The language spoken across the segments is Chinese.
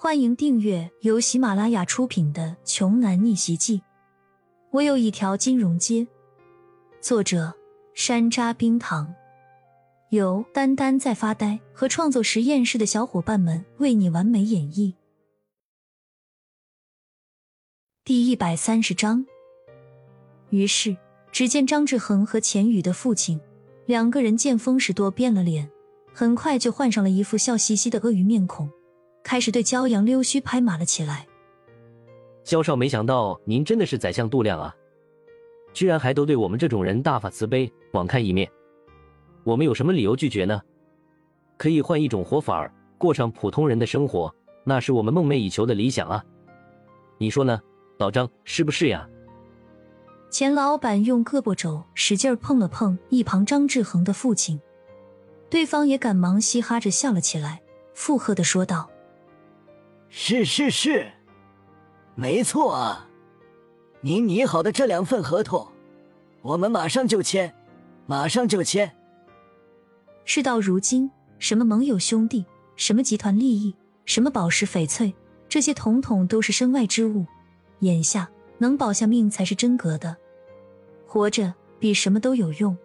欢迎订阅由喜马拉雅出品的《穷男逆袭记》。我有一条金融街。作者：山楂冰糖，由丹丹在发呆和创作实验室的小伙伴们为你完美演绎。第一百三十章。于是，只见张志恒和钱宇的父亲两个人见风使舵，变了脸，很快就换上了一副笑嘻嘻的鳄鱼面孔。开始对骄阳溜须拍马了起来。萧少，没想到您真的是宰相度量啊，居然还都对我们这种人大发慈悲，网开一面。我们有什么理由拒绝呢？可以换一种活法儿，过上普通人的生活，那是我们梦寐以求的理想啊！你说呢，老张，是不是呀？钱老板用胳膊肘使劲碰了碰一旁张志恒的父亲，对方也赶忙嘻哈着笑了起来，附和的说道。是是是，没错啊！您拟好的这两份合同，我们马上就签，马上就签。事到如今，什么盟友兄弟，什么集团利益，什么宝石翡翠，这些统统都是身外之物。眼下能保下命才是真格的，活着比什么都有用。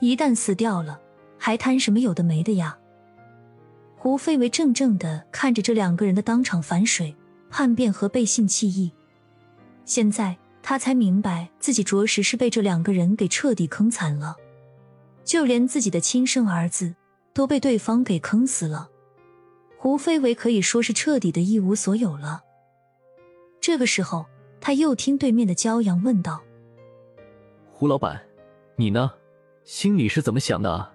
一旦死掉了，还谈什么有的没的呀？胡飞为怔怔的看着这两个人的当场反水、叛变和背信弃义，现在他才明白自己着实是被这两个人给彻底坑惨了，就连自己的亲生儿子都被对方给坑死了。胡飞为可以说是彻底的一无所有了。这个时候，他又听对面的骄阳问道：“胡老板，你呢？心里是怎么想的啊？”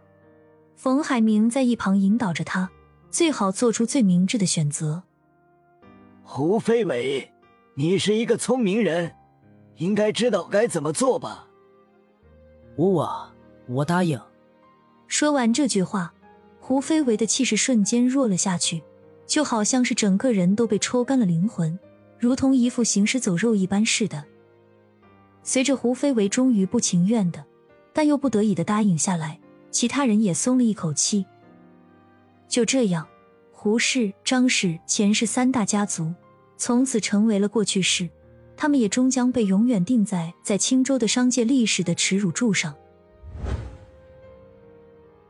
冯海明在一旁引导着他。最好做出最明智的选择。胡飞伟，你是一个聪明人，应该知道该怎么做吧？我我我答应。说完这句话，胡飞伟的气势瞬间弱了下去，就好像是整个人都被抽干了灵魂，如同一副行尸走肉一般似的。随着胡飞伟终于不情愿的，但又不得已的答应下来，其他人也松了一口气。就这样，胡氏、张氏、钱氏三大家族从此成为了过去式，他们也终将被永远钉在在青州的商界历史的耻辱柱上。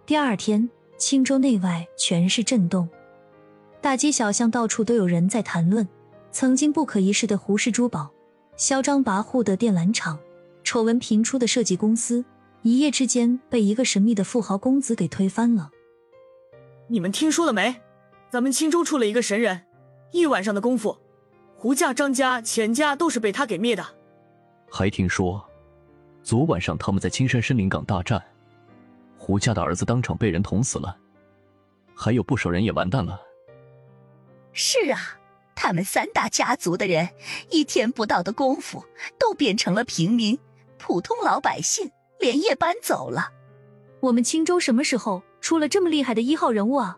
第二天，青州内外全是震动，大街小巷到处都有人在谈论曾经不可一世的胡氏珠宝、嚣张跋扈的电缆厂、丑闻频出的设计公司，一夜之间被一个神秘的富豪公子给推翻了。你们听说了没？咱们青州出了一个神人，一晚上的功夫，胡家、张家、钱家都是被他给灭的。还听说，昨晚上他们在青山森林港大战，胡家的儿子当场被人捅死了，还有不少人也完蛋了。是啊，他们三大家族的人，一天不到的功夫，都变成了平民、普通老百姓，连夜搬走了。我们青州什么时候？出了这么厉害的一号人物啊！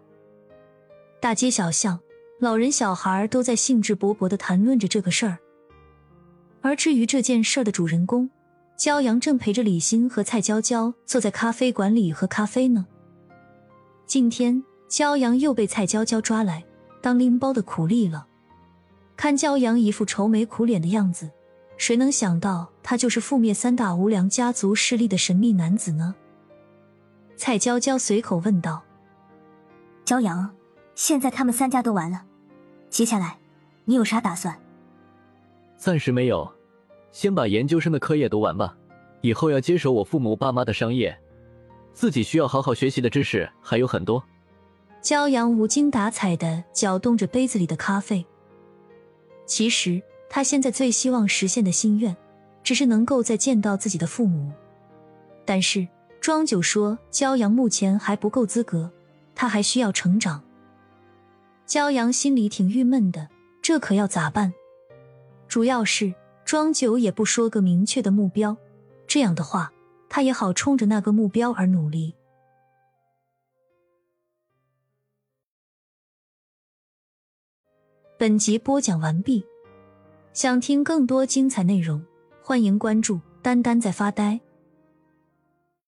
大街小巷，老人小孩都在兴致勃勃的谈论着这个事儿。而至于这件事儿的主人公，焦阳正陪着李欣和蔡娇娇坐在咖啡馆里喝咖啡呢。今天，焦阳又被蔡娇娇抓来当拎包的苦力了。看焦阳一副愁眉苦脸的样子，谁能想到他就是覆灭三大无良家族势力的神秘男子呢？蔡娇娇随口问道：“骄阳，现在他们三家都完了，接下来你有啥打算？”“暂时没有，先把研究生的课业读完吧。以后要接手我父母爸妈的商业，自己需要好好学习的知识还有很多。”骄阳无精打采的搅动着杯子里的咖啡。其实他现在最希望实现的心愿，只是能够再见到自己的父母，但是。庄九说：“骄阳目前还不够资格，他还需要成长。”骄阳心里挺郁闷的，这可要咋办？主要是庄九也不说个明确的目标，这样的话，他也好冲着那个目标而努力。本集播讲完毕，想听更多精彩内容，欢迎关注“丹丹在发呆”。